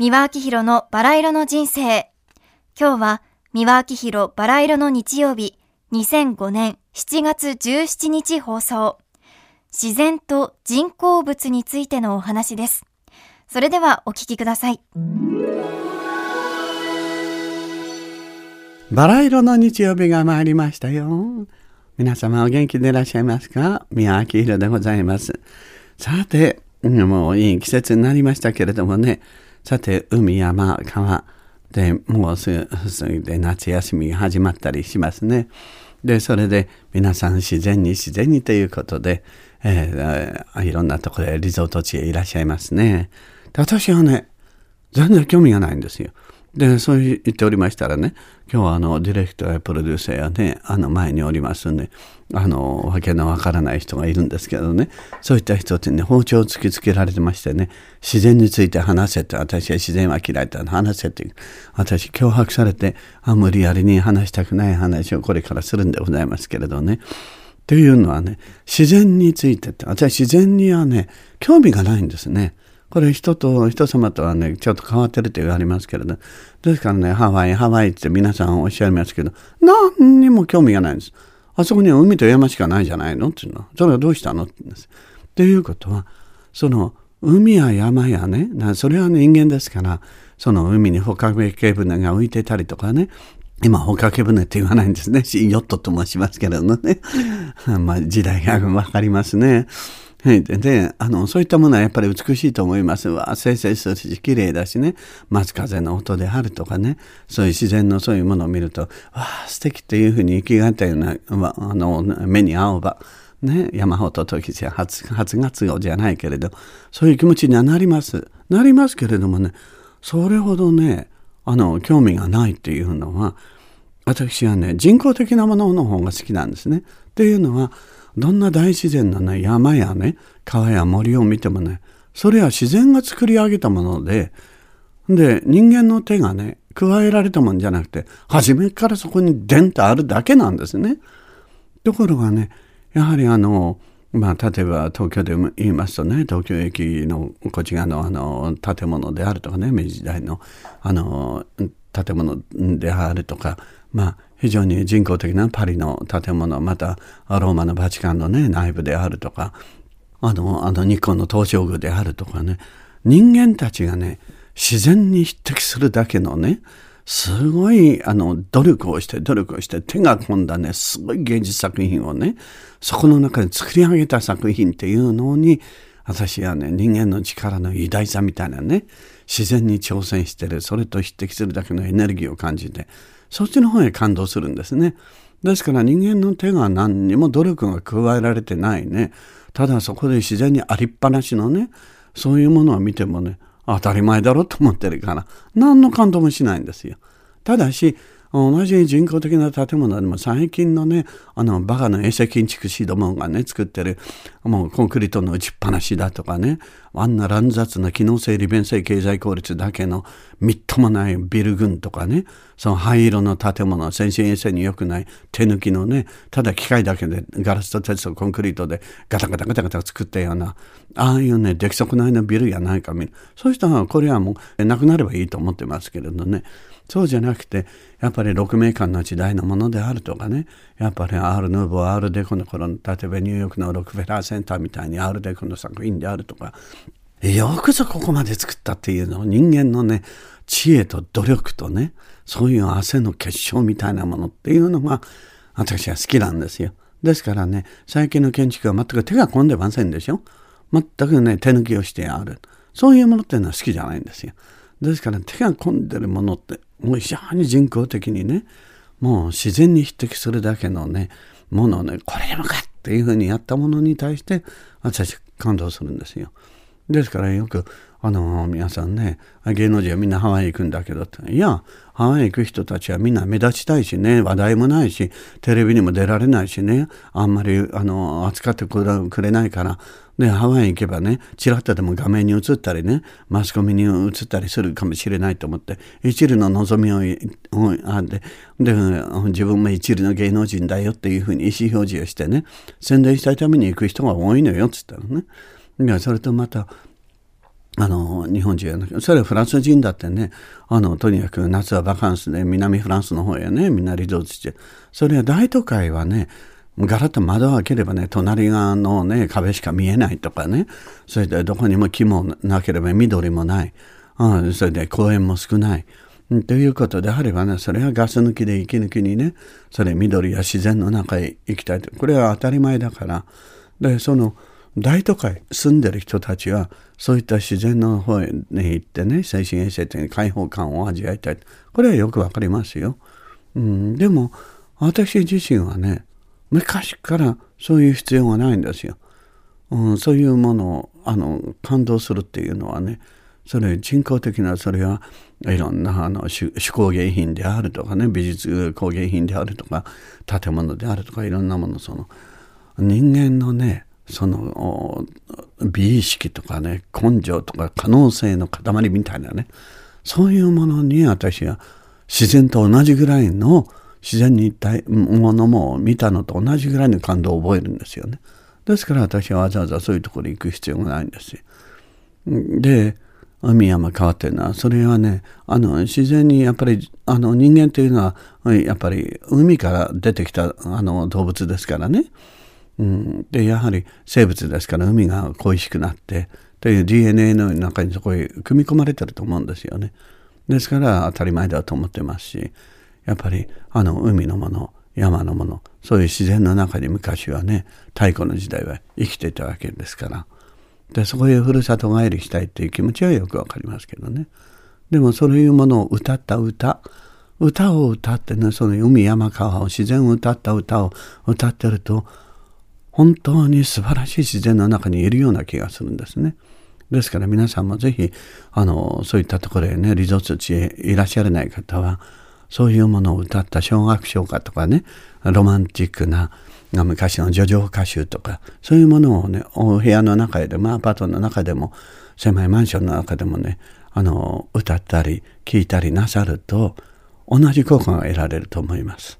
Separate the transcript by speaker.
Speaker 1: 三輪明宏のバラ色の人生。今日は三輪明宏バラ色の日曜日、2005年7月17日放送。自然と人工物についてのお話です。それではお聞きください。
Speaker 2: バラ色の日曜日が参りましたよ。皆様お元気でいらっしゃいますか？宮明宏でございます。さて、もういい季節になりましたけれどもね、さて、海、山、川でもうすぐで夏休みが始まったりしますね。で、それで皆さん自然に自然にということで、えー、いろんなところでリゾート地へいらっしゃいますね。で私はね、全然興味がないんですよ。で、そう言っておりましたらね、今日はあの、ディレクターやプロデューサーやね、あの、前におりますんで、あの、わけのわからない人がいるんですけどね、そういった人ってね、包丁を突きつけられてましてね、自然について話せって、私は自然は嫌いだ話せって、私脅迫されて、あ無理やりに話したくない話をこれからするんでございますけれどね、というのはね、自然についてって、私自然にはね、興味がないんですね。これ人と人様とはねちょっと変わってると言われますけれど。ですからねハワイハワイって皆さんおっしゃいますけど何にも興味がないんです。あそこには海と山しかないじゃないの？っていうの。それはどうしたの？って言うんです。っていうことはその海や山やねそれは人間ですからその海に捕獲系船が浮いてたりとかね。今、捕獲船って言わないんですね。ヨットと申しますけれどもね。まあ、時代がわかりますね。で、あの、そういったものはやっぱり美しいと思います。わ、清々するし、綺麗だしね、松風の音であるとかね、そういう自然のそういうものを見ると、わあ、素敵っていうふうに生きがったような、あの、目に合うば、ね、山ほど時じゃ初、初月号じゃないけれど、そういう気持ちにはなります。なりますけれどもね、それほどね、あの、興味がないっていうのは、私はね、人工的なものの方が好きなんですね。っていうのは、どんな大自然のね、山やね、川や森を見てもね、それは自然が作り上げたもので、で、人間の手がね、加えられたもんじゃなくて、初めからそこにデンとあるだけなんですね。ところがね、やはりあの、まあ、例えば東京で言いますとね、東京駅のこっち側のあの建物であるとかね、明治時代のあの建物であるとか、まあ、非常に人工的なパリの建物、またローマのバチカンのね、内部であるとか、あの、あの日光の東照宮であるとかね、人間たちがね、自然に匹敵するだけのね、すごい、あの、努力をして、努力をして、手が込んだね、すごい芸術作品をね、そこの中で作り上げた作品っていうのに、私はね、人間の力の偉大さみたいなね、自然に挑戦してる、それと匹敵するだけのエネルギーを感じて、そっちの方へ感動するんですね。ですから人間の手が何にも努力が加えられてないね。ただそこで自然にありっぱなしのね、そういうものを見てもね、当たり前だろうと思ってるから、何の感動もしないんですよ。ただし、同じ人工的な建物でも最近のね、あの、バカの衛星建築士どもがね、作ってる、もうコンクリートの打ちっぱなしだとかね、あんな乱雑な機能性利便性経済効率だけのみっともないビル群とかね、その灰色の建物、先進衛星に良くない手抜きのね、ただ機械だけでガラスと鉄とコンクリートでガタガタガタガタ作ったような、ああいうね、出来損ないのビルやないか見る。そういう人はこれはもうなくなればいいと思ってますけれどね。そうじゃなくて、やっぱり6名間の時代のものであるとかね、やっぱりアール・ヌーボー、アール・デコの頃の、例えばニューヨークのロックフェラーセンターみたいにアール・デコの作品であるとか、よくぞここまで作ったっていうのを人間のね、知恵と努力とね、そういう汗の結晶みたいなものっていうのが私は好きなんですよ。ですからね、最近の建築は全く手が込んでませんでしょ？全くね、手抜きをしてある。そういうものっていうのは好きじゃないんですよ。ですから手が込んでるものってもう非常に人工的にねもう自然に匹敵するだけのねものをねこれでもかっていうふうにやったものに対して私感動するんですよ。ですからよくあの皆さんね芸能人はみんなハワイ行くんだけどっていやハワイ行く人たちはみんな目立ちたいしね話題もないしテレビにも出られないしねあんまりあの扱ってくれないからで、ハワイ行けばね、ちらっとでも画面に映ったりね、マスコミに映ったりするかもしれないと思って、一縷の望みをあってで、自分も一縷の芸能人だよっていうふうに意思表示をしてね、宣伝したいために行く人が多いのよつったのね。いや、それとまた、あの、日本人やなくそれはフランス人だってね、あの、とにかく夏はバカンスで南フランスの方へね、みんなリゾートして、それは大都会はね、ガラッと窓を開ければね、隣側のね、壁しか見えないとかね、それでどこにも木もなければ緑もない、うん、それで公園も少ない。ということであればね、それはガス抜きで息抜きにね、それ緑や自然の中へ行きたいと。これは当たり前だから。で、その、大都会住んでる人たちは、そういった自然の方に行ってね、精神衛生的に開放感を味わいたい。これはよくわかりますよ。うん、でも、私自身はね、昔からそういう必要がないんですよ。うん、そういうものをあの感動するっていうのはねそれ人工的なそれはいろんなあの手工芸品であるとかね美術工芸品であるとか建物であるとかいろんなものその人間のねその美意識とかね根性とか可能性の塊みたいなねそういうものに私は自然と同じぐらいの自然に一体ものも見たのと同じぐらいの感動を覚えるんですよね。ですから私はわざわざそういうところに行く必要がないんですよ。で、海山川っていうのは、それはね、あの、自然にやっぱり、あの、人間というのは、やっぱり海から出てきたあの動物ですからね。うん、で、やはり生物ですから海が恋しくなって、という DNA の中にそこへ組み込まれてると思うんですよね。ですから当たり前だと思ってますし、やっぱりあの海のもの山のものそういう自然の中に昔はね太古の時代は生きていたわけですから。でそこへふるさと帰りしたいっていう気持ちはよくわかりますけどね。でもそういうものを歌った歌歌を歌ってねその海山川を自然を歌った歌を歌ってると本当に素晴らしい自然の中にいるような気がするんですね。ですから皆さんもぜひあのそういったところへねリゾート地へいらっしゃらない方はそういうものを歌った小学唱歌とかね、ロマンチックな昔の叙情歌集とか、そういうものをね、お部屋の中でも、アパートの中でも、狭いマンションの中でもね、あの、歌ったり、聴いたりなさると、同じ効果が得られると思います。